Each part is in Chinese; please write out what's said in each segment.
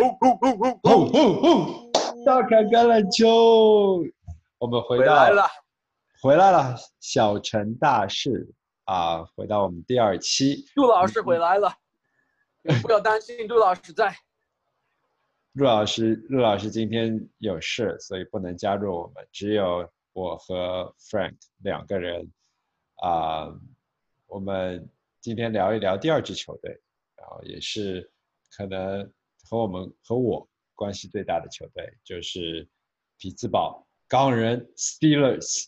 呼呼呼呼呼呼呼！大砍橄榄球，我们回到回来了，回来了，小城大事啊，回到我们第二期。杜老师回来了，不要担心，杜老师在。陆老师，陆老师今天有事，所以不能加入我们，只有我和 Frank 两个人啊。我们今天聊一聊第二支球队，然后也是可能和我们和我关系最大的球队，就是匹兹堡钢人 Steelers。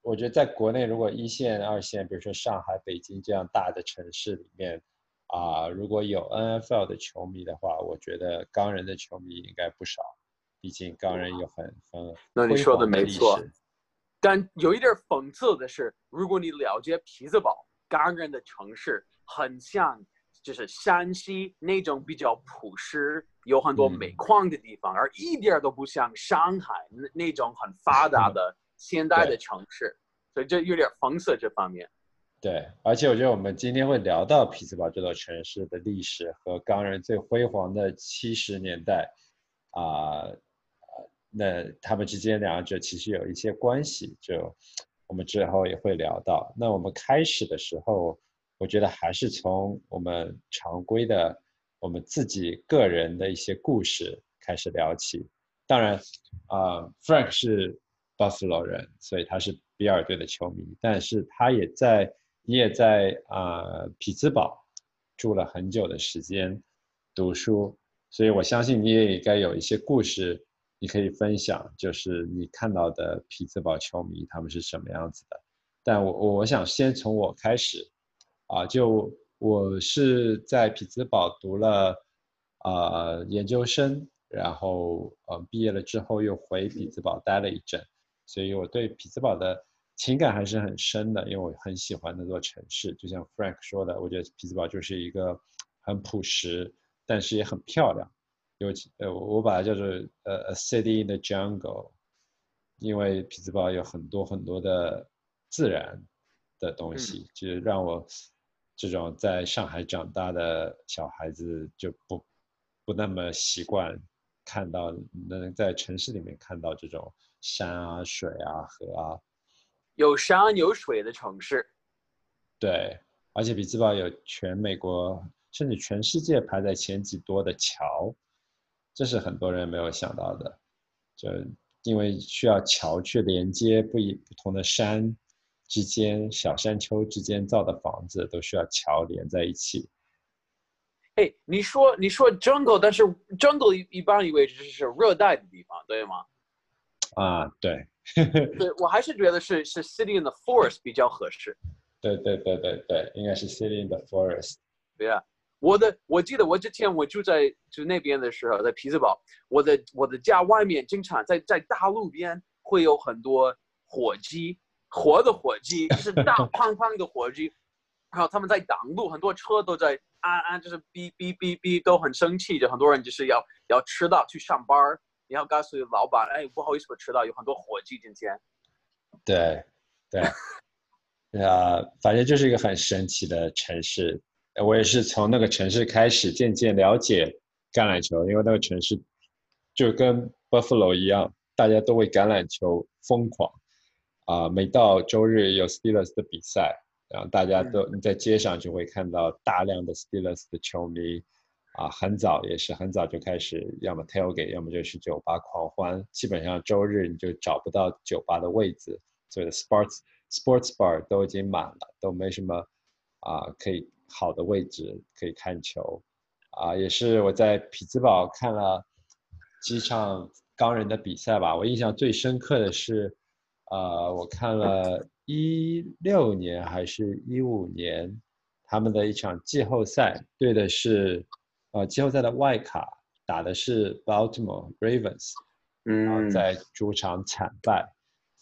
我觉得在国内，如果一线、二线，比如说上海、北京这样大的城市里面，啊，如果有 NFL 的球迷的话，我觉得钢人的球迷应该不少。毕竟钢人有很很那你说的没错但有一点讽刺的是，如果你了解匹兹堡钢人的城市，很像就是山西那种比较朴实、有很多嗯煤矿的地方，而一点都不像上海那那种很发达的 现代的城市，所以这有点讽刺这方面。对，而且我觉得我们今天会聊到匹兹堡这座城市的历史和钢人最辉煌的七十年代，啊、呃那他们之间两者其实有一些关系，就我们之后也会聊到。那我们开始的时候，我觉得还是从我们常规的我们自己个人的一些故事开始聊起。当然，啊、f r a n k 是 Buffalo 人，所以他是比尔队的球迷，但是他也在，你也在啊、匹兹堡住了很久的时间读书，所以我相信你也应该有一些故事你可以分享，就是你看到的匹兹堡球迷他们是什么样子的。但我我我想先从我开始，啊，就我是在匹兹堡读了啊、研究生，然后呃毕业了之后又回匹兹堡待了一阵，所以我对匹兹堡的情感还是很深的，因为我很喜欢那座城市。就像 Frank 说的，我觉得匹兹堡就是一个很朴实，但是也很漂亮。尤其呃，我把它叫做呃 a city in the jungle，因为匹兹堡有很多很多的自然的东西，就是让我这种在上海长大的小孩子就不不那么习惯看到能在城市里面看到这种山啊、水啊、河啊，有山有水的城市，对，而且匹兹堡有全美国甚至全世界排在前几多的桥，这是很多人没有想到的。就因为需要桥去连接不一不同的山之间、小山丘之间造的房子，都需要桥连在一起。哎，你说你说 jungle，但是 jungle 一一般以为只是热带的地方，对吗？啊，对，对，我还是觉得是是 city in the forest 比较合适。对对对对对，应该是 City in the Forest。对啊，我的我记得我之前我住在就那边的时候，在匹兹堡，我的我的家外面经常在在大路边会有很多火鸡，活的火鸡，就是大胖胖的火鸡，然后他们在挡路，很多车都在啊啊，就是哔哔哔哔，都很生气，就很多人就是要要迟到去上班儿，你要告诉老板，哎，不好意思，我迟到，有很多火鸡今天。对，对，啊，反正就是一个很神奇的城市。我也是从那个城市开始渐渐了解橄榄球，因为那个城市就跟 Buffalo 一样，大家都为橄榄球疯狂。啊、每到周日有 Steelers 的比赛，然后大家都你在街上就会看到大量的 Steelers 的球迷。啊，很早也是很早就开始，要么 tailgate，要么就是酒吧狂欢。基本上周日你就找不到酒吧的位置，所有的 sports sports bar 都已经满了，都没什么啊可以好的位置可以看球。啊，也是我在匹兹堡看了几场钢人的比赛吧。我印象最深刻的是，呃，我看了一六年还是一五年他们的一场季后赛，对的是呃季后赛的外卡，打的是 Baltimore Ravens 嗯。然后嗯在主场惨败，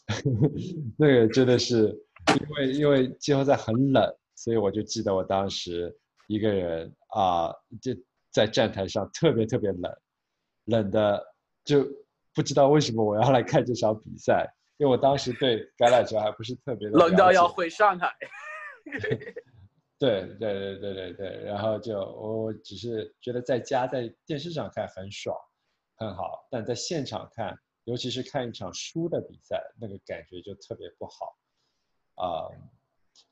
那个真的是因为因为季后赛很冷，所以我就记得我当时一个人啊、就在站台上特别特别冷，冷的就不知道为什么我要来看这场比赛，因为我当时对橄榄球还不是特别的冷到要回上海。对对对对对对，然后就我我只是觉得在家在电视上看很爽，很好，但在现场看，尤其是看一场输的比赛，那个感觉就特别不好啊。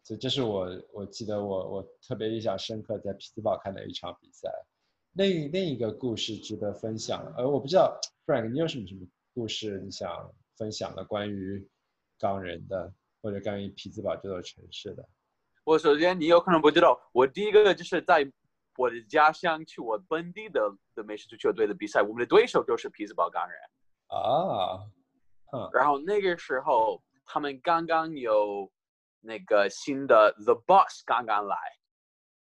所以这是我我记得我我特别印象深刻在匹兹堡看的一场比赛。另另一个故事值得分享，呃，我不知道 Frank 你有什么什么故事你想分享了关于钢人的或者关于匹兹堡这座城市的？我首先你有可能不知道，我第一个就是在我的家乡去我本地的的美式足球队的比赛，我们的对手就是匹兹堡钢人啊，嗯，然后那个时候他们刚刚有那个新的 The Boss 刚刚来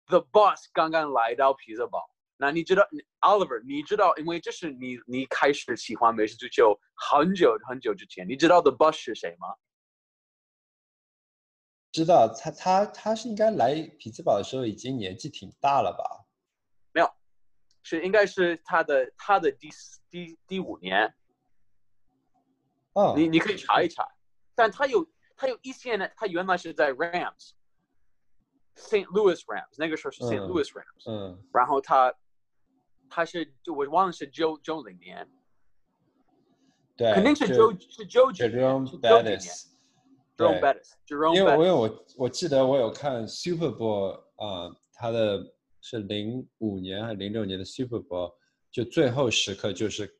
，The Boss 刚刚来到匹兹堡。那你知道，Oliver，你知道，因为这是你你开始喜欢美式足球很久很久之前，你知道 The Boss 是谁吗？知道，他他他是应该来匹兹堡的时候已经年纪挺大了吧？没有，是应该是他的他的第第第五年。哦，你你可以查一查，但他有他有一些呢，他原来是在 Rams，St. Louis Rams，那个时候是 St. Louis Rams，嗯，然后他。他是就我忘了是九九零年，对，肯定是九是九九年，九九年，Jerome Bettis，Jerome Bettis。因为我有我我记得我有看 Super Bowl 啊，他的是零五年还是零六年的 Super Bowl，就最后时刻就是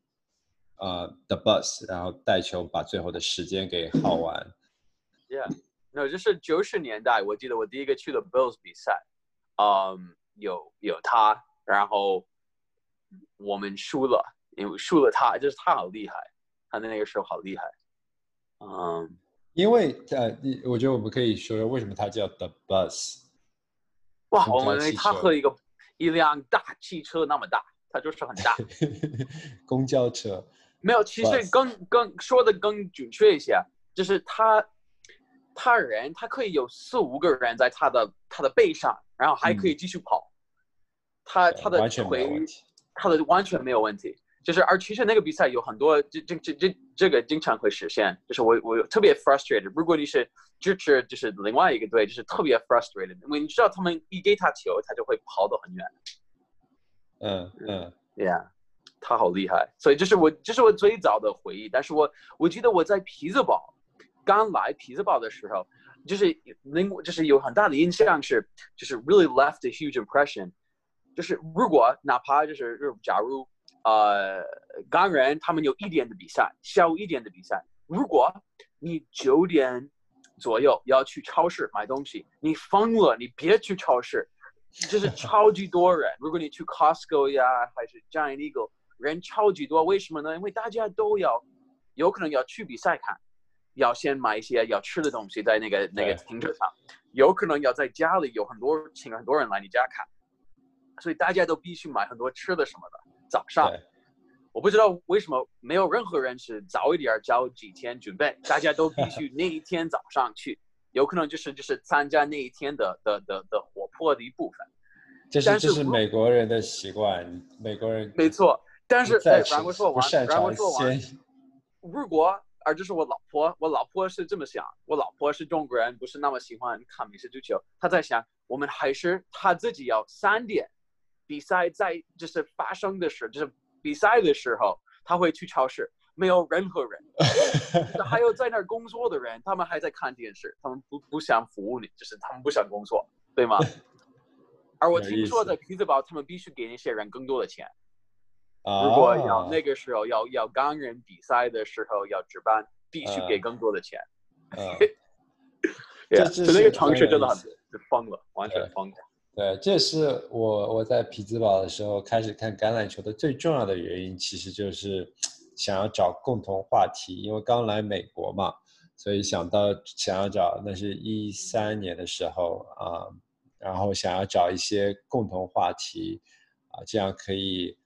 啊 The Bus，然后带球把最后的时间给耗完。Yeah，No，就是九十年代，我记得我第一个去的 Bills 比赛，嗯，有有他，然后。我们输了，因为输了他，就是他好厉害，他那个时候好厉害。嗯，因为呃，我觉得我们可以说说为什么他叫 The Bus。哇，我们他和一个一辆大汽车那么大，他就是很大。公交车。没有，其实更更说的更准确一些，就是他他人他可以有四五个人在他的他的背上，然后还可以继续跑。他他的腿。他的完全没有问题，就是而其实那个比赛有很多这这这这这个经常会实现，就是我我特别 frustrated。如果你是支持就是另外一个队，就是特别 frustrated，因为你知道他们一给他球，他就会跑得很远。嗯嗯，Yeah，他好厉害，所以这是我这是我最早的回忆。但是我我记得我在匹兹堡刚来匹兹堡的时候，就是那就是有很大的印象是就是 really left a huge impression。就是如果哪怕就是假如呃钢人他们有一点的比赛，下午一点的比赛，如果你九点左右要去超市买东西，你疯了，你别去超市，就是 超级多人。如果你去 Costco 呀，还是 Giant Eagle，人超级多，为什么呢？因为大家都要有可能要去比赛看，要先买一些要吃的东西在那个那个停车场，有可能要在家里有很多请很多人来你家看。所以大家都必须买很多吃的什么的。早上，我不知道为什么没有任何人是早一点早几天准备，大家都必须那一天早上去。有可能就是就是参加那一天的的的的活泼的一部分。这是这是美国人的习惯，美国人没错。但是哎，然后说完，然后说完。如果而这是我老婆，我老婆是这么想，我老婆是中国人，不是那么喜欢看美式足球。她在想，我们还是她自己要三点。比赛在就是发生的时，就是比赛的时候，他会去超市，没有任何人，还有在那儿工作的人，他们还在看电视，他们不不想服务你，就是他们不想工作，对吗？而我听说在匹兹堡，他们必须给那些人更多的钱。如果要那个时候要要钢人比赛的时候要值班，必须给更多的钱。这那个城市真的很疯了，完全疯了。对，这是我我在匹兹堡的时候开始看橄榄球的最重要的原因，其实就是想要找共同话题。因为刚来美国嘛，所以想到想要找，那是一三年的时候啊，然后想要找一些共同话题啊，这样可以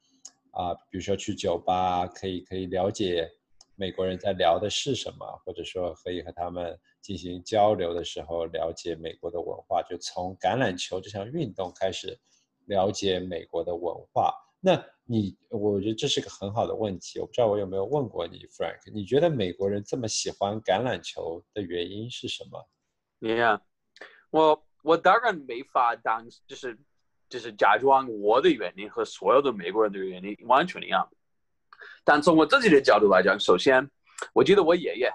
啊，比如说去酒吧，可以可以了解美国人在聊的是什么，或者说可以和他们。进行交流的时候，了解美国的文化，就从橄榄球这项运动开始了解美国的文化。那你，我觉得这是个很好的问题。我不知道我有没有问过你，Frank，你觉得美国人这么喜欢橄榄球的原因是什么？Yeah，我我当然没法当，就是就是假装我的原因和所有的美国人的原因完全一样。但从我自己的角度来讲，首先，我觉得我爷爷，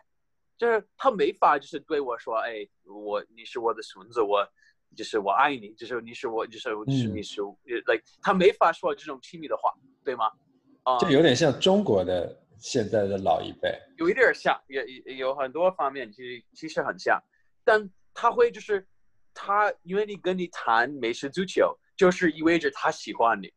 就是他没法就是对我说，哎，我你是我的孙子，我就是我爱你，就是你是我，就是就是你是，like 他没法说这种亲密的话，对吗？啊，就有点像中国的现在的老一辈，有一点像，也有很多方面其实其实很像，但他会就是他愿意跟你谈美式足球，就是意味着他喜欢你，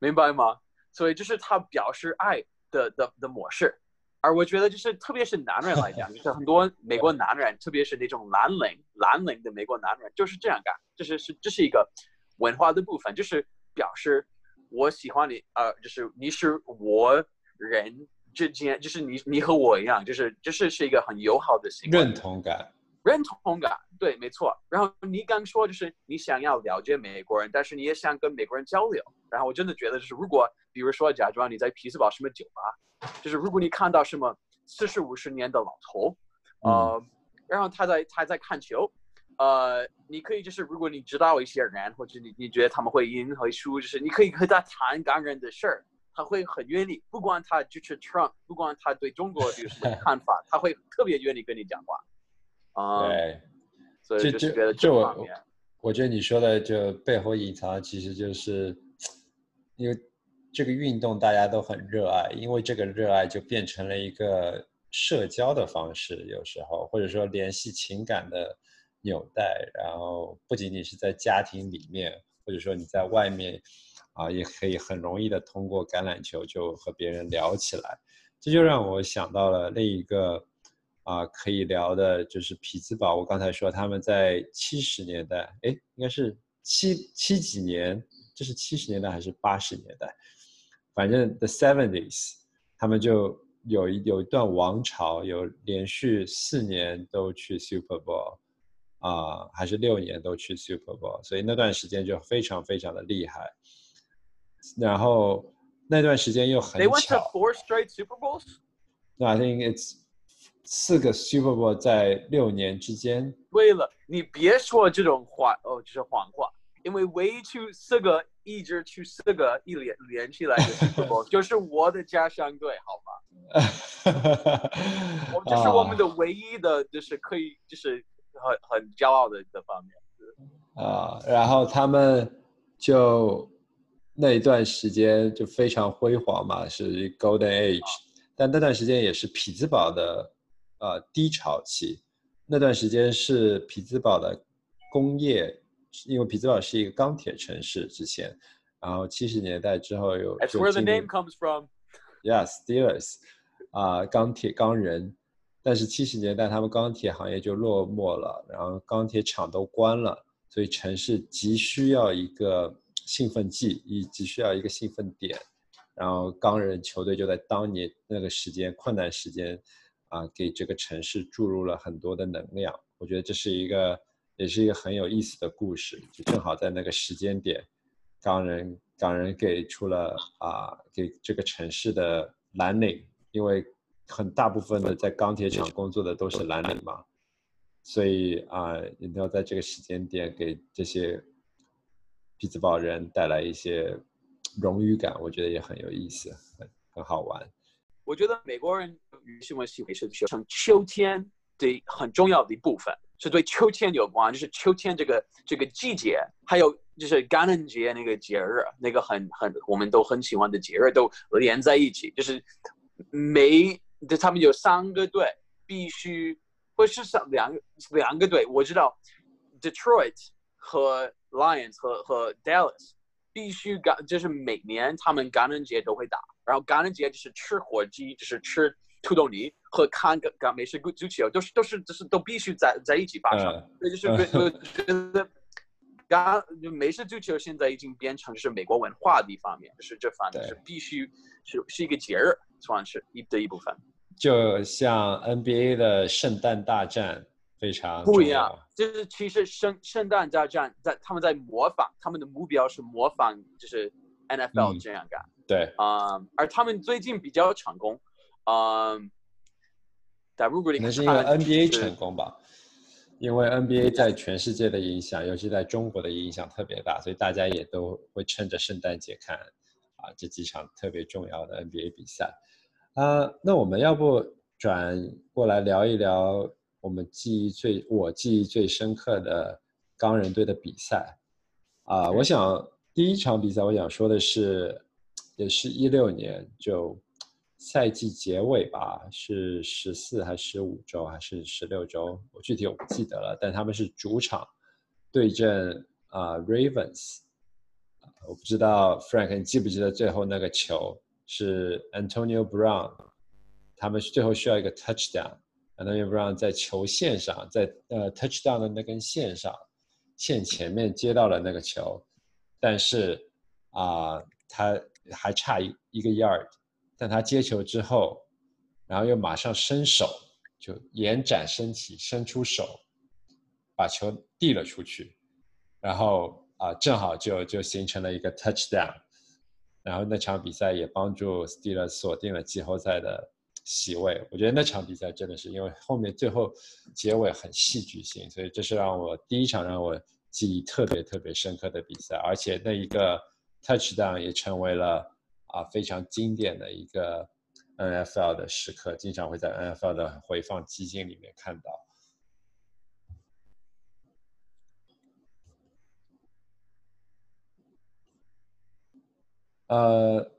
明白吗？所以就是他表示爱。的的的模式，而我觉得就是，特别是男人来讲，就是很多美国男人，特别是那种蓝领蓝领的美国男人，就是这样干，就是是这是一个文化的部分，就是表示我喜欢你，呃，就是你是我人之间，就是你你和我一样，就是就是是一个很友好的行为，认同感。认同感，对，没错。然后你刚说就是你想要了解美国人，但是你也想跟美国人交流。然后我真的觉得就是，如果比如说假装你在匹兹堡什么酒吧，就是如果你看到什么四十五十年的老头，呃，然后他在他在看球，呃，你可以就是如果你知道一些人，或者你你觉得他们会赢会输，就是你可以和他谈感人的事儿，他会很愿意，不管他支持 Trump，不管他对中国有什么看法，他会特别愿意跟你讲话。啊，对，所以就就觉得就我，我觉得你说的就背后隐藏其实就是，因为这个运动大家都很热爱，因为这个热爱就变成了一个社交的方式，有时候或者说联系情感的纽带，然后不仅仅是在家庭里面，或者说你在外面啊，也可以很容易的通过橄榄球就和别人聊起来，这就让我想到了另一个。啊，可以聊的就是匹兹堡。我刚才说他们在七十年代，哎，应该是七七几年，这是七十年代还是八十年代？反正 the seventies，他们就有一有一段王朝，有连续四年都去 Super Bowl，啊，还是六年都去 Super Bowl，所以那段时间就非常非常的厉害。然后那段时间又很巧。They went to four straight Super Bowls. No, I think it's. 四个 Super Bowl 在六年之间。为了，你别说这种话哦，就是谎话。因为唯一去四个，一直去四个一连连起来的 Super Bowl，就是我的家乡队，好吗？我 这是我们的唯一的，就是可以，就是很很骄傲的的方面。啊，然后他们就那一段时间就非常辉煌嘛，是 Golden Age，但那段时间也是匹兹堡的。呃，低潮期，那段时间是匹兹堡的工业，因为匹兹堡是一个钢铁城市之前，然后七十年代之后又。That's where the name comes from. Yeah, Steelers，啊，钢铁钢人，但是七十年代他们钢铁行业就落寞了，然后钢铁厂都关了，所以城市急需要一个兴奋剂，以急需要一个兴奋点，然后钢人球队就在当年那个时间困难时间。啊，给这个城市注入了很多的能量，我觉得这是一个，也是一个很有意思的故事。就正好在那个时间点，港人港人给出了啊，给这个城市的蓝领，因为很大部分的在钢铁厂工作的都是蓝领嘛，所以啊，一定要在这个时间点给这些匹兹堡人带来一些荣誉感，我觉得也很有意思，很很好玩。我觉得美国人喜欢喜欢是像秋天的很重要的一部分，是对秋天有关，就是秋天这个这个季节，还有就是感恩节那个节日，那个很很我们都很喜欢的节日都连在一起，就是每就他们有三个队必须，或是上两两个队，我知道 Detroit 和 Lions 和和 Dallas 必须感，就是每年他们感恩节都会打。然后感恩节就是吃火鸡，就是吃土豆泥和看个看美式足球，都是都是都是都必须在在一起发生。这就是我觉得，刚美式足球现在已经变成是美国文化的一方面，就是这方面是必须是是一个节日，算是一的一部分。就像 NBA 的圣诞大战非常不一样，就是其实圣圣诞大战在他们在模仿，他们的目标是模仿就是 NFL 这样干。对啊，而他们最近比较成功，啊，但如果你可能是因为 NBA 成功吧，因为 NBA 在全世界的影响，尤其在中国的影响特别大，所以大家也都会趁着圣诞节看啊这几场特别重要的 NBA 比赛。啊，那我们要不转过来聊一聊我们记忆最我记忆最深刻的钢人队的比赛啊？我想第一场比赛我想说的是，也是一六年就赛季结尾吧，是十四还是十五周还是十六周？我具体我不记得了，但他们是主场对阵啊 Ravens，我不知道 Frank 你记不记得最后那个球？是 Antonio Brown，他们最后需要一个 Antonio Brown 在球线上，在呃 touchdown 的那根线上，线前面接到了那个球，但是啊，他还差一一个 yard，但他接球之后，然后又马上伸手，就延展身体，伸出手，把球递了出去，然后啊，正好就就形成了一个 touchdown。然后那场比赛也帮助 Steelers 锁定了季后赛的席位。我觉得那场比赛真的是因为后面最后结尾很戏剧性，所以这是让我第一场让我记忆特别特别深刻的比赛。而且那一个 touchdown 也成为了啊非常经典的一个 NFL 的时刻，经常会在 NFL 的回放基金里面看到。呃，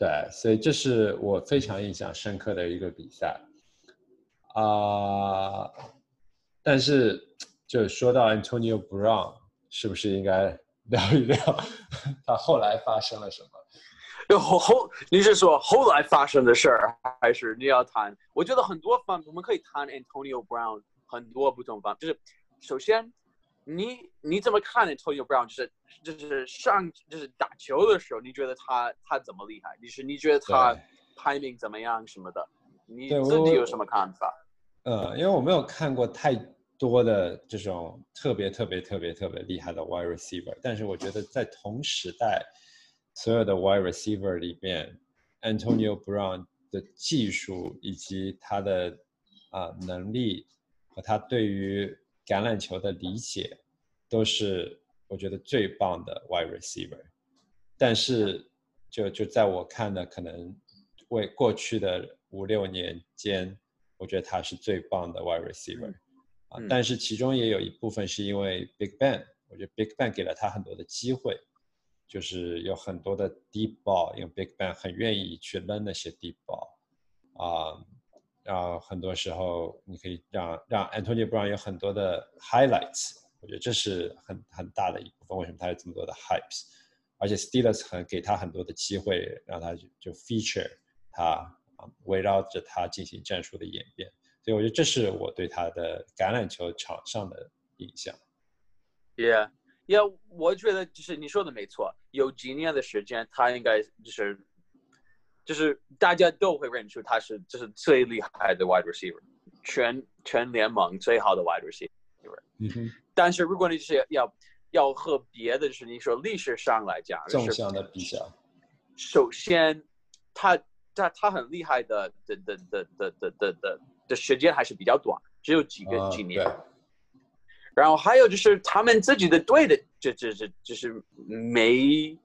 对，所以这是我非常印象深刻的一个比赛啊。但是，就说到 Antonio Brown，是不是应该聊一聊 他后来发生了什么？后后，你是说后来发生的事儿，还是你要谈？我觉得很多方我们可以谈 Antonio Brown 很多不同方就是首先。你你怎么看 Antonio Brown？就是就是上就是打球的时候，你觉得他他怎么厉害？你是你觉得他排名怎么样什么的？你自己有什么看法？呃，因为我没有看过太多的这种特别特别特别特别厉害的 wide receiver，但是我觉得在同时代所有的 wide receiver 里面，Antonio Brown 的技术以及他的啊能力和他对于橄榄球的理解都是我觉得最棒的 wide receiver，但是就就在我看的可能为过去的五六年间，我觉得他是最棒的 wide receiver 啊，但是其中也有一部分是因为 Big Ben，我觉得 Big Ben 给了他很多的机会，就是有很多的 deep ball，因为 Big Ben 很愿意去扔那些 deep ball 啊。然后很多时候，你可以让让 Antonio Brown 有很多的 highlights，我觉得这是很很大的一部分。为什么他有这么多的 hypes？而且 Steelers 很给他很多的机会，让他就就 feature 他，围绕着他进行战术的演变。所以我觉得这是我对他的橄榄球场上的印象。Yeah，Yeah，我觉得就是你说的没错，有几年的时间，他应该就是。就是大家都会认出他是就是最厉害的 wide receiver，全全联盟最好的 wide receiver。嗯哼。但是如果你是要要和别的，就是你说历史上来讲，纵向的比较，首先他他他很厉害的的的的的的的的的时间还是比较短，只有几个几年。然后还有就是他们自己的队的，这这这就是没。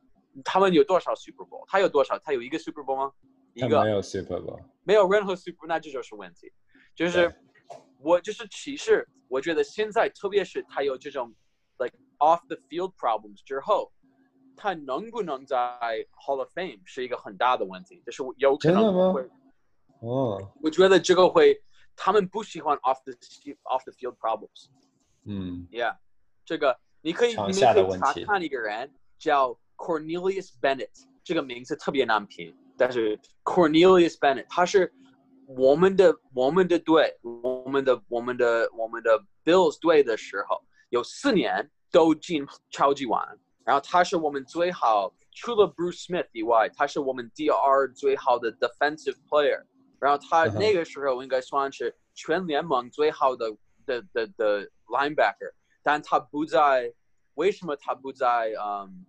他们有多少 Super Bowl？他有多少？他有一个 Super Bowl 吗？一个没有 Super Bowl，没有任何 Super，那这就是问题。就是我就是其实我觉得现在特别是他有这种 like off the field problems 之后，他能不能在 Hall of Fame 是一个很大的问题。就是有可能会哦，我觉得这个会他们不喜欢 off the off the field problems。嗯，Yeah，这个你可以你们可以查看一个人叫。Cornelius Bennett 这个名字特别难拼，但是 Cornelius Bennett 他是我们的我们的队，我们的我们的我们的 Bills 队的时候，有四年都进超级碗，然后他是我们最好，除了 Bruce Smith 以外，他是我们第二最好的 defensive player，然后他那个时候应该算是全联盟最好的的的的 linebacker，但他不在，为什么他不在？嗯。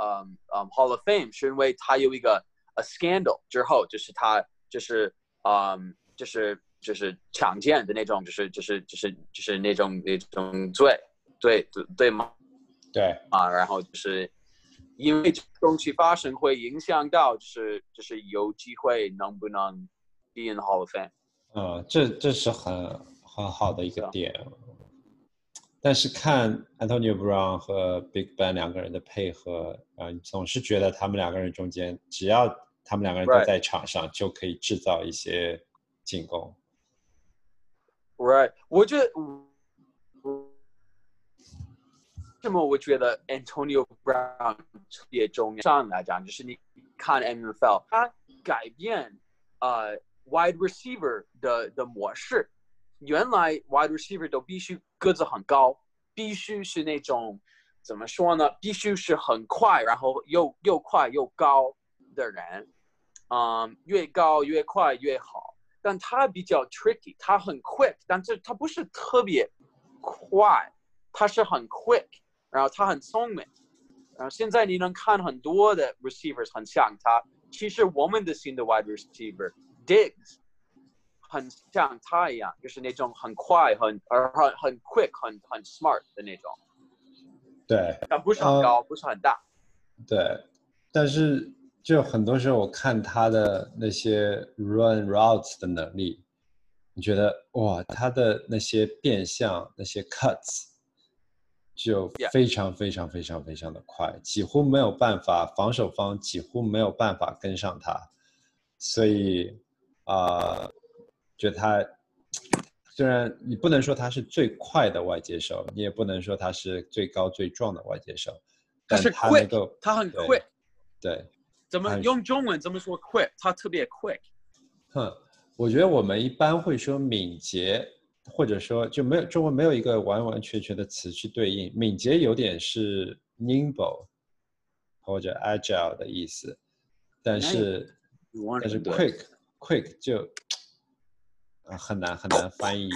嗯嗯，Hall of Fame 是因为他有一个 a scandal 之后，就是他就是嗯就是就是强奸的那种，就是就是就是就是那种那种罪，对对对吗？对啊，然后就是因为这东西发生，会影响到就是就是有机会能不能 be in the Hall of Fame。嗯，这这是很很好的一个点。但是看 Antonio Brown 和 Big Ben 两个人的配合，啊，总是觉得他们两个人中间，只要他们两个人都在场上，就可以制造一些进攻。Right，我觉得，为什么我觉得 Antonio Brown 特别重要？上来讲，就是你看 NFL，他改变呃 wide receiver 的的模式。原来 wide receiver 都必须个子很高，必须是那种怎么说呢？必须是很快，然后又又快又高的人。嗯，越高越快越好。但他比较 tricky，他很 quick，但是他不是特别快，他是很 quick，然后他很聪明。然后现在你能看很多的 receivers 很像他，其实我们的新的 wide receiver Diggs 很像他一样，就是那种很快、很而很很 quick、很很 smart 的那种，对但不是很高，不是很大。对，但是就很多时候我看他的那些 run routes 的能力，你觉得哇，他的那些变相、那些 cuts 就非常非常非常非常的快，几乎没有办法，防守方几乎没有办法跟上他，所以啊、觉得他虽然你不能说他是最快的外接手，你也不能说他是最高最壮的外接手，但他是他能够他很对 quick，对。怎么用中文怎么说 quick？他特别 quick。哼，我觉得我们一般会说敏捷，或者说就没有中文没有一个完完全全的词去对应。敏捷有点是 nimble 或者 agile 的意思，但是但是 quick quick 就啊很难很难翻译。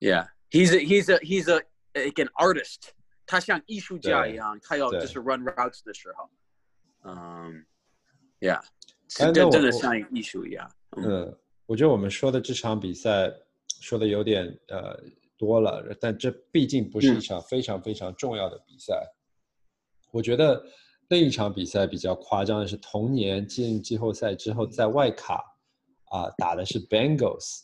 Yeah, he's a he's a he's a like an artist. 他像艺术家一样，他要就是 run routes 的时候，嗯，Yeah，哎那我这真的我像艺术一样。嗯嗯，我觉得我们说的这场比赛说的有点呃多了，但这毕竟不是一嗯场非常非常重要的比赛。我觉得另一场比赛比较夸张的是同年进季后赛之后，在外卡啊、打的是 Bengals，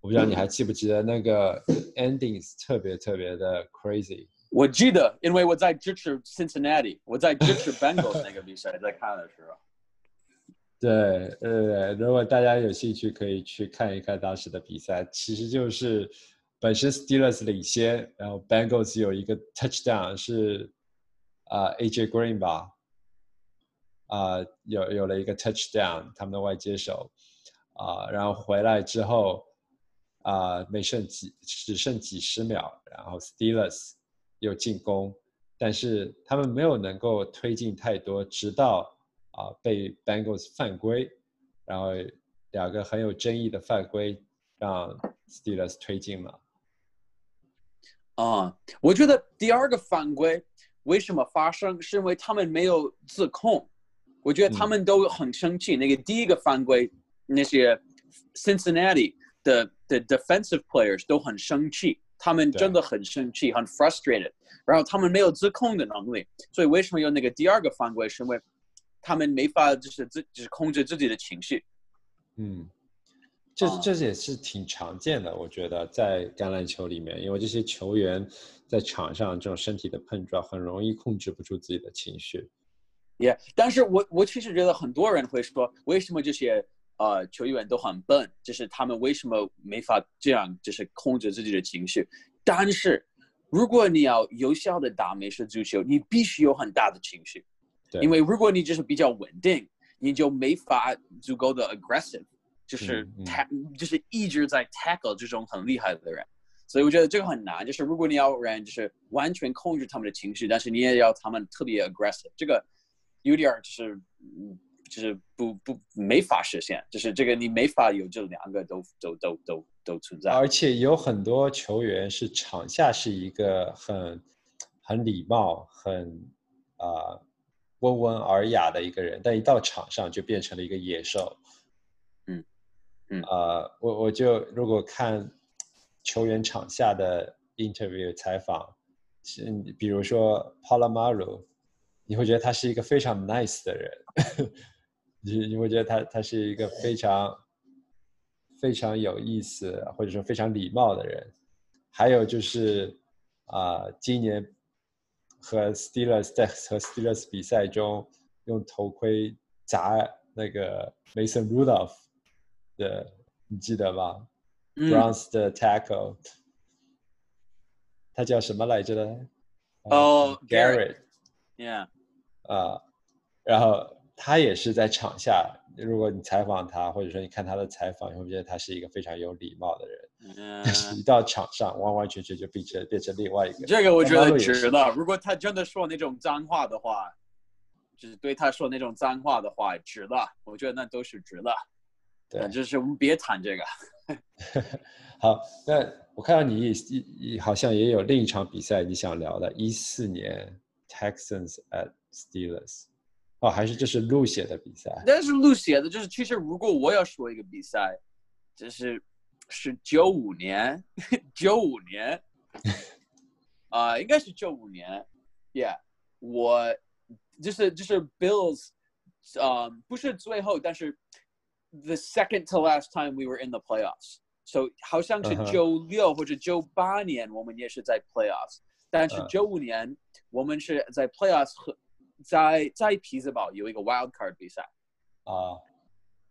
我不知道你还记不记得那个 endings 特别特别的 crazy。我记得，因为我在支持 Cincinnati，我在支持 Bengals 那个比赛，在看的时候。对，呃，如果大家有兴趣，可以去看一看当时的比赛。其实就是本身 Steelers 领先，然后 Bengals 有一个 touchdown 是啊、AJ Green 吧，啊、有有了一个 touchdown，他们的外接手啊、然后回来之后啊、没剩几只剩几十秒，然后 Steelers 又进攻，但是他们没有能够推进太多，直到啊、被 Bengals 犯规，然后两个很有争议的犯规让 Steelers 推进了。啊、我觉得第二个犯规为什么发生，是因为他们没有自控。我觉得他嗯们都很生气。那个第一个犯规，那些 Cincinnati 的的 defensive players 都很生气，他们真的很生气，很 frustrated。然后他们没有自控的能力，所以为什么有那个第二个犯规，是因为他们没法就是自就是控制自己的情绪。嗯，这啊这也是挺常见的，我觉得在橄榄球里面，因为这些球员在场上这种身体的碰撞，很容易控制不住自己的情绪。Yeah，但是我我其实觉得很多人会说，为什么这些呃球员都很笨？就是他们为什么没法这样，就是控制自己的情绪？但是如果你要有效的打美式足球，你必须有很大的情绪，对，因为如果你就是比较稳定，你就没法足够的 aggressive，就是嗯嗯 ta、就是一直在 tackle 这种很厉害的人。所以我觉得这个很难，就是如果你要让就是完全控制他们的情绪，但是你也要他们特别 aggressive，这个有点儿就是嗯，就是不不没法实现，就是这个你没法有这两个都都都都都存在。而且有很多球员是场下是一个很很礼貌、很啊、温文尔雅的一个人，但一到场上就变成了一个野兽。嗯，嗯呃，我我就如果看球员场下的 interview 采访，是比如说 Palamaru，你会觉得他是一个非常 nice 的人，你你会觉得他他是一个非常非常有意思或者说非常礼貌的人。还有就是啊、今年和 Steelers 在和 Steelers 比赛中用头盔砸那个 Mason Rudolph 的，你记得吧、嗯。B r o n s 的 tackle，他叫什么来着的？呃哦，Garrett，Yeah，啊、然后他也是在场下，如果你采访他，或者说你看他的采访，你会觉得他是一个非常有礼貌的人。嗯但，是一到场上，完完全全就变成变成另外一个人。这个我觉得值了。如果他真的说那种脏话的话，就是对他说那种脏话的话，值了。我觉得那都是值了。对呃就是我们别谈这个。好，那我看到你也也也好像也有另一场比赛你想聊的，一四年 Texans at Steelers，哦，还是这是路写的比赛？但是录写的就是，其实如果我要说一个比赛，就是是九五年，九五年，啊、应该是九五年，Yeah，我就是就是 Bills，呃，不是最后，但是 the second to last time we were in the playoffs。So 好像是嗯哼九六或者九八年，我们也是在 playoffs，但是嗯九五年我们是在 playoffs 和在在匹兹堡有一个 wild card 比赛。啊，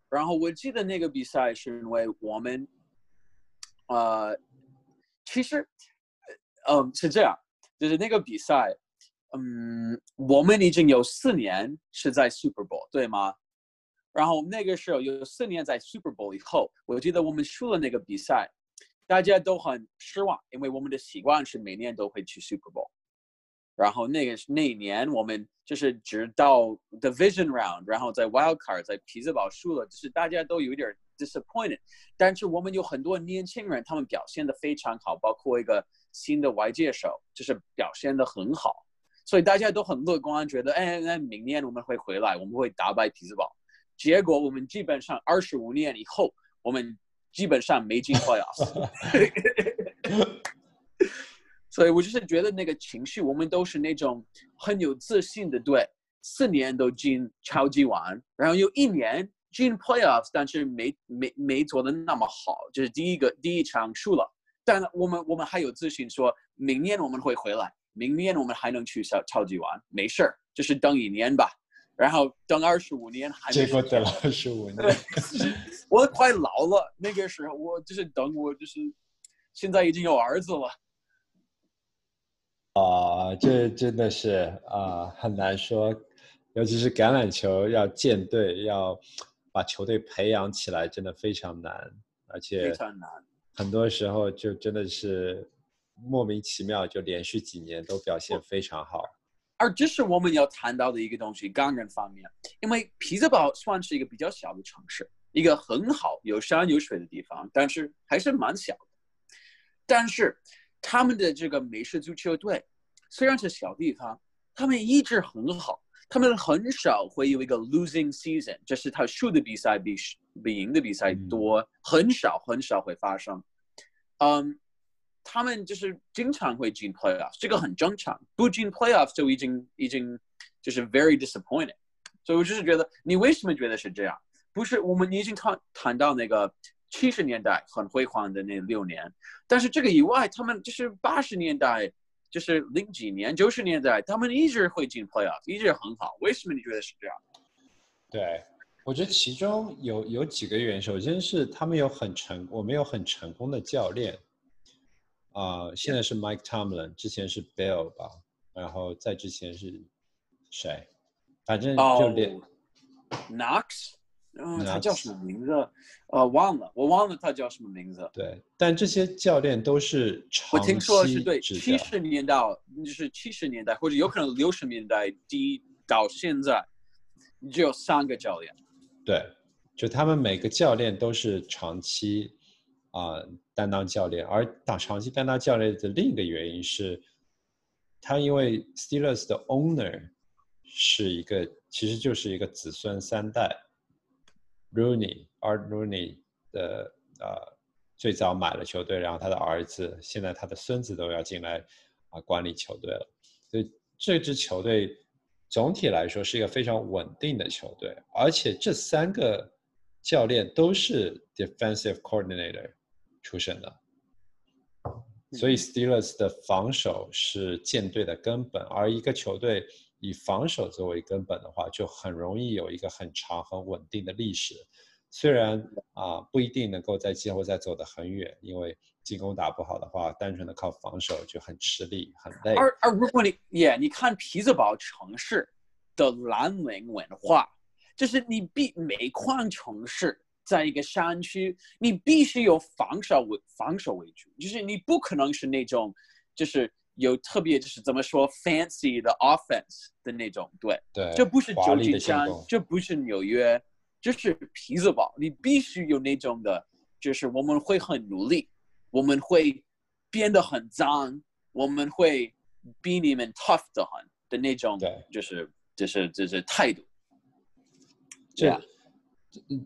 然后我记得那个比赛是因为我们，呃，其实，呃嗯，是这样，就是那个比赛，嗯，我们已经有四年是在 Super Bowl，对吗？然后那个时候有四年在 Super Bowl 以后，我记得我们输了那个比赛，大家都很失望，因为我们的习惯是每年都会去 Super Bowl。然后那个那一年我们就是直到 Division Round，然后在 Wild Card 在匹兹堡输了，就是大家都有点 disappointed。但是我们有很多年轻人，他们表现的非常好，包括一个新的外接手，就是表现的很好，所以大家都很乐观，觉得哎，那明年我们会回来，我们会打败匹兹堡。结果我们基本上二十五年以后，我们基本上没进 playoffs。所以我就是觉得那个情绪，我们都是那种很有自信的队，四年都进超级碗，然后有一年进 playoffs，但是没没没做的那么好，就是第一个第一场输了，但我们我们还有自信说，明年我们会回来，明年我们还能去超超级碗，没事儿，就是等一年吧，然后等二十五年还没结果等了二十五年。我快老了，那个时候我就是等我就是现在已经有儿子了。啊，这真的是啊、很难说，尤其是橄榄球要建队，要把球队培养起来，真的非常难，而且非常难很多时候就真的是莫名其妙，就连续几年都表现非常好。而这是我们要谈到的一个东西，钢人方面，因为匹兹堡算是一个比较小的城市，一个很好有山有水的地方，但是还是蛮小的。但是他们的这个美式足球队虽然是小地方，他们一直很好，他们很少会有一个 losing season，就是他输的比赛比比赢的比赛多，很少很少会发生。嗯，他们就是经常会进 playoffs，这个很正常。不进 playoffs 就已经已经就是 very disappointed。所以我就是觉得，你为什么觉得是这样？不是我们已经谈谈到那个七十年代很辉煌的那六年，但是这个以外，他们就是八十年代，就是零几年、九十年代，他们一直会进 playoffs，一直很好。为什么你觉得是这样？对，我觉得其中有有几个原因，首先是他们有很成，我们有很成功的教练，啊、现在是 Mike Tomlin，之前是 Bill 吧，然后在之前是谁？反正就连、Knox，嗯，他叫什么名字？呃，忘了，我忘了他叫什么名字。对，但这些教练都是长期我听说是对七十年代，就是七十年代或者有可能六十年代第一到现在，只有三个教练。对，就他们每个教练都是长期啊、担当教练，而打长期担当教练的另一个原因是，他因为 Steelers 的 owner 是一个，其实就是一个子孙三代，Rooney、Art Rooney 的呃最早买了球队，然后他的儿子，现在他的孙子都要进来啊管理球队了。所以这支球队总体来说是一个非常稳定的球队，而且这三个教练都是 defensive coordinator 出身的。所以 Steelers 的防守是舰队的根本，而一个球队以防守作为根本的话，就很容易有一个很长、很稳定的历史。虽然啊不一定能够在季后赛走得很远，因为进攻打不好的话，单纯的靠防守就很吃力、很累。而而如果你也你看匹兹堡城市的蓝领文化，就是你必每矿城市。在一个山区，你必须有防守为防守为主，就是你不可能是那种，就是有特别就是怎么说 fancy 的 offense 的那种队。对，这不是旧金山，这不是纽约，这是匹兹堡。你必须有那种的，就是我们会很努力，我们会变得很脏，我们会比你们 tough 的很的那种，对，就是就是就是态度。这样。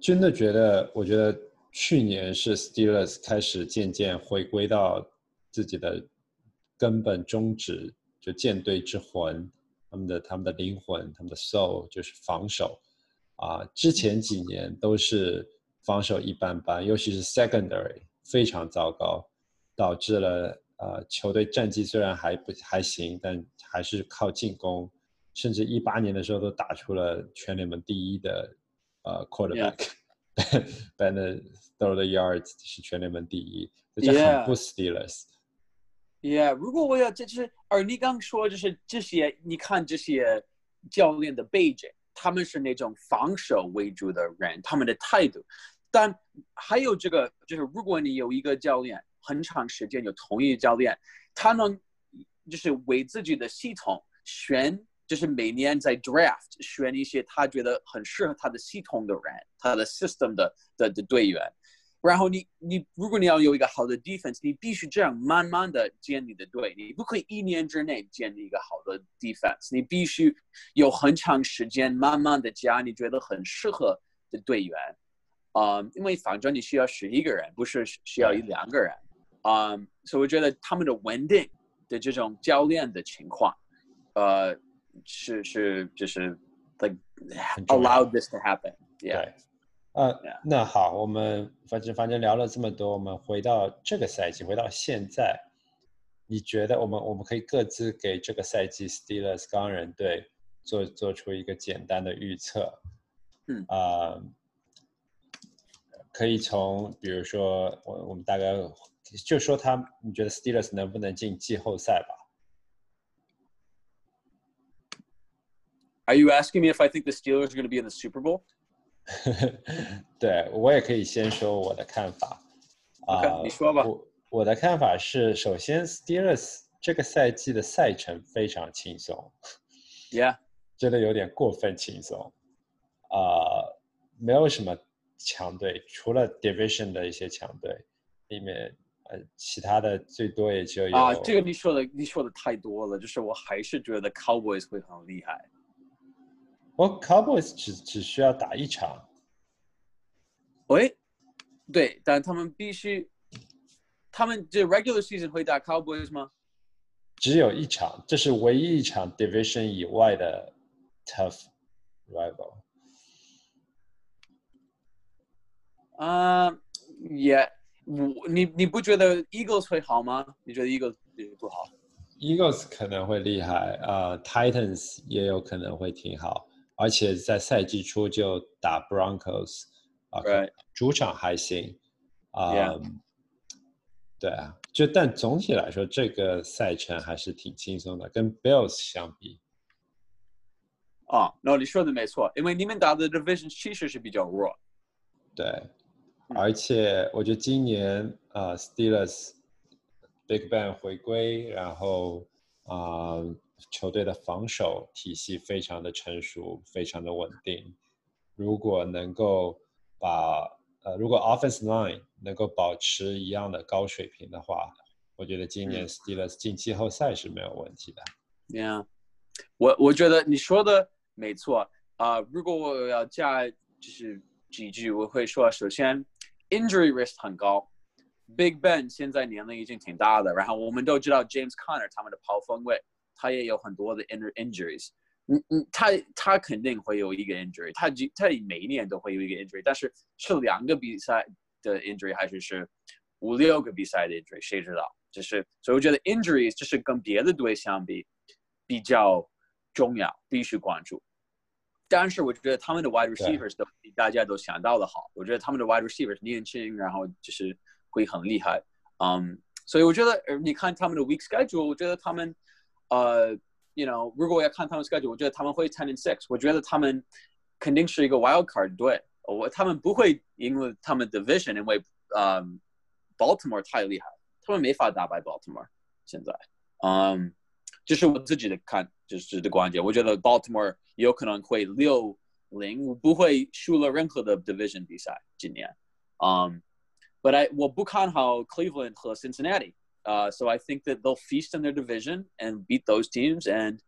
真的觉得，我觉得去年是 Steelers 开始渐渐回归到自己的根本宗旨，就舰队之魂，他们的他们的灵魂，他们的 soul 就是防守。啊，之前几年都是防守一般般，尤其是 secondary 非常糟糕，导致了呃球队战绩虽然还不还行，但还是靠进攻，甚至一八年的时候都打出了全联盟第一的。呃，quarterback，ban the throw the yards 是全联盟第一，这很不 Steelers。Yeah，如果我要这就是，而你刚说就是这些，你看这些教练的背景，他们是那种防守为主的人，他们的态度。但还有这个，就是如果你有一个教练，很长时间有同一个教练，他能就是为自己的系统选。就是每年在 draft 选一些他觉得很适合他的系统的人，他的 system 的的的队员。然后你你如果你要有一个好的 defense，你必须这样慢慢的建立的队，你不可以一年之内建立一个好的 defense，你必须有很长时间慢慢的加你觉得很适合的队员。啊，因为反正你需要十一个人，不是需要一两个人。啊，所以我觉得他们的稳定的这种教练的情况，呃。是是就是 like allowed this to happen. 呃，那好，我们反正反正聊了这么多，我们回到这个赛季，回到现在，你觉得我们我们可以各自给这个赛季 Steelers 钢人队做做出一个简单的预测？嗯啊，可以从比如说我我们大概就说他，你觉得 Steelers 能不能进季后赛吧？Are you asking me if I think the Steelers are going to be in the Super Bowl? 对我也可以先说我的看法啊，你说吧。我我的看法是，首先 Steelers 这个赛季的赛程非常轻松，Yeah，真的有点过分轻松啊，没有什么强队，除了 Division 的一些强队里面，呃，其他的最多也就有啊，这个你说的你说的太多了，就是我还是觉得 Cowboys 会很厉害。我 Cowboys 只只需要打一场，喂，对，但他们必须，他们这 regular season 会打 Cowboys 吗？只有一场，这是唯一一场 division 以外的 tough rival。啊，也，我你你不觉得 Eagles 会好吗？你觉得 Eagles 不好？Eagles 可能会厉害啊，Titans 也有可能会挺好。而且在赛季初就打 Broncos，啊，主场还行，啊，对啊，就但总体来说，这个赛程还是挺轻松的，跟 Bills 相比。啊，那你说的没错，因为你们打的 Division 其实是比较弱。对，而且我觉得今年啊，Steelers Big Bang 回归，然后啊。球队的防守体系非常的成熟，非常的稳定。如果能够把呃，如果 offense line 能够保持一样的高水平的话，我觉得今年 Steelers 进季后赛是没有问题的。Yeah，我我觉得你说的没错啊。如果我要加就是几句，我会说，首先 injury risk 很高。Big Ben 现在年龄已经挺大的，然后我们都知道 James Conner 他们的跑锋位，他也有很多的 inner injuries。嗯嗯，他他肯定会有一个 injury，他他每一年都会有一个 injury，但是是两个比赛的 injury 还是是五六个比赛的 injury，谁知道？就是所以我觉得 injuries 就是跟别的队相比比较重要，必须关注。但是我觉得他们的 wide receivers 都比大家都想到的好，我觉得他们的 wide receivers 年轻，然后就是会很厉害。嗯，所以我觉得你看他们的 week schedule，我觉得他们呃，you know，如果我要看他们 schedule，我觉得他们会 ten and six，我觉得他们肯定是一个 wild card 队。我他们不会赢了他们 division，因为嗯，Baltimore 太厉害，他们没法打败 Baltimore。现在，嗯，这是我自己的看，就是的观点。我觉得 Baltimore 有可能会六零，不会输了任何的 division 比赛今年。嗯，But I 我不看好 Cleveland 和 Cincinnati。 Uh, so I think that they'll feast in their division and beat those teams. And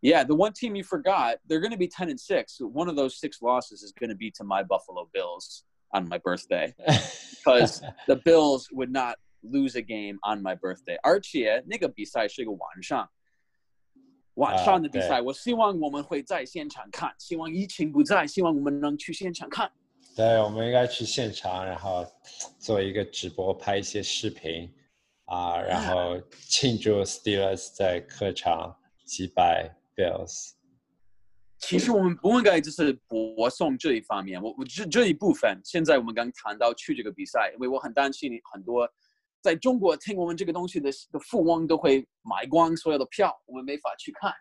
yeah, the one team you forgot, they're going to be 10 and 6. One of those six losses is going to be to my Buffalo Bills on my birthday because the Bills would not lose a game on my birthday. 而且那个比赛是一个晚上，晚上的比赛，我希望我们会在现场看，希望疫情不在，希望我们能去现场看。对，我们应该去现场，然后做一个直播，拍一些视频 啊，然后庆祝 Steelers 在客场击败 Bills。其实我们不应该就是播送这一方面，我我这这一部分，现在我们刚谈到去这个比赛，因为我很担心很多在中国听我们这个东西的的富翁都会买光所有的票，我们没法去看。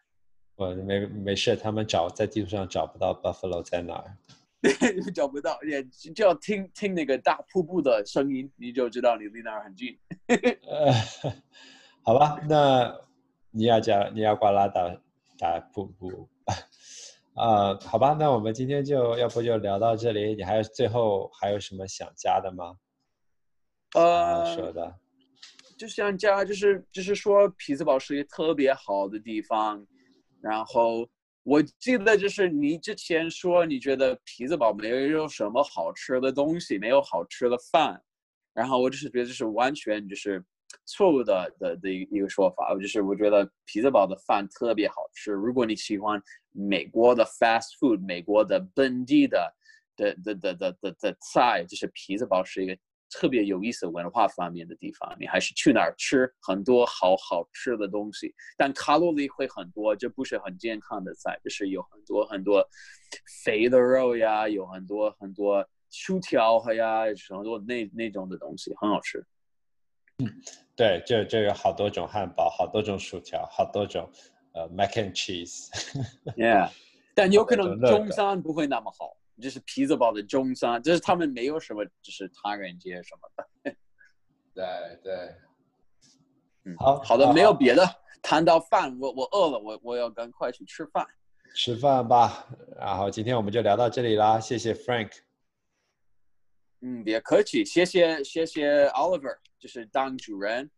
我没没事，他们找在地图上找不到 Buffalo 在哪儿，找不到，也就要听听那个大瀑布的声音，你就知道你离那儿很近。呃，好吧，那尼亚加尼亚瓜拉打打瀑布。啊，好吧，那我们今天就要不就聊到这里。你还有最后还有什么想加的吗？呃，说的，就想加，就是就是说，匹兹堡是一个特别好的地方。然后我记得就是你之前说你觉得匹兹堡没有什么好吃的东西，没有好吃的饭。然后我就是觉得这是完全就是错误的的的一个说法。我就是我觉得匹兹堡的饭特别好吃。如果你喜欢。美国的 fast food，美国的本地的的的的的的的菜，就是匹兹堡是一个特别有意思文化方面的地方。你还是去哪儿吃很多好好吃的东西，但卡路里会很多，这不是很健康的菜。就是有很多很多肥的肉呀，有很多很多薯条和呀，很多那那种的东西，很好吃。嗯，对，就就有好多种汉堡，好多种薯条，好多种。呃，mac and cheese，yeah，但 有可能中餐不会那么好，就是匹兹堡的中山，就是他们没有什么，就是唐人街什么的。对对，嗯，好好的，没有别的。谈到饭，我我饿了，我我要赶快去吃饭。吃饭吧，然后今天我们就聊到这里啦，谢谢 Frank。嗯，别客气，谢谢谢谢 Oliver，就是当主人。